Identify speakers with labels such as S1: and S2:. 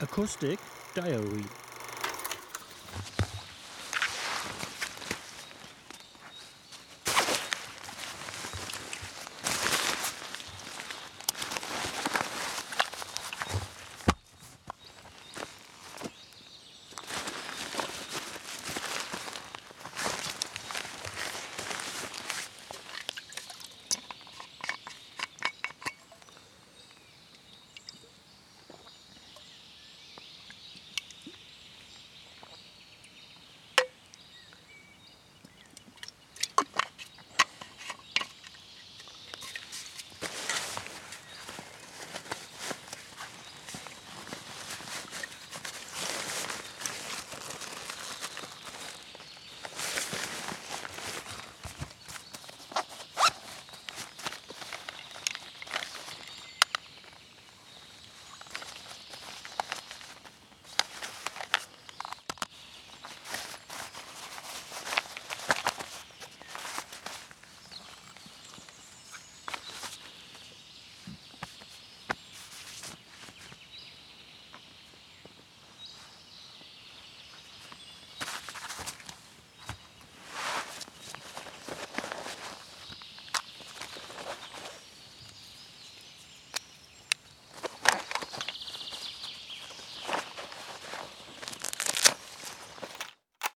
S1: Acoustic Diary.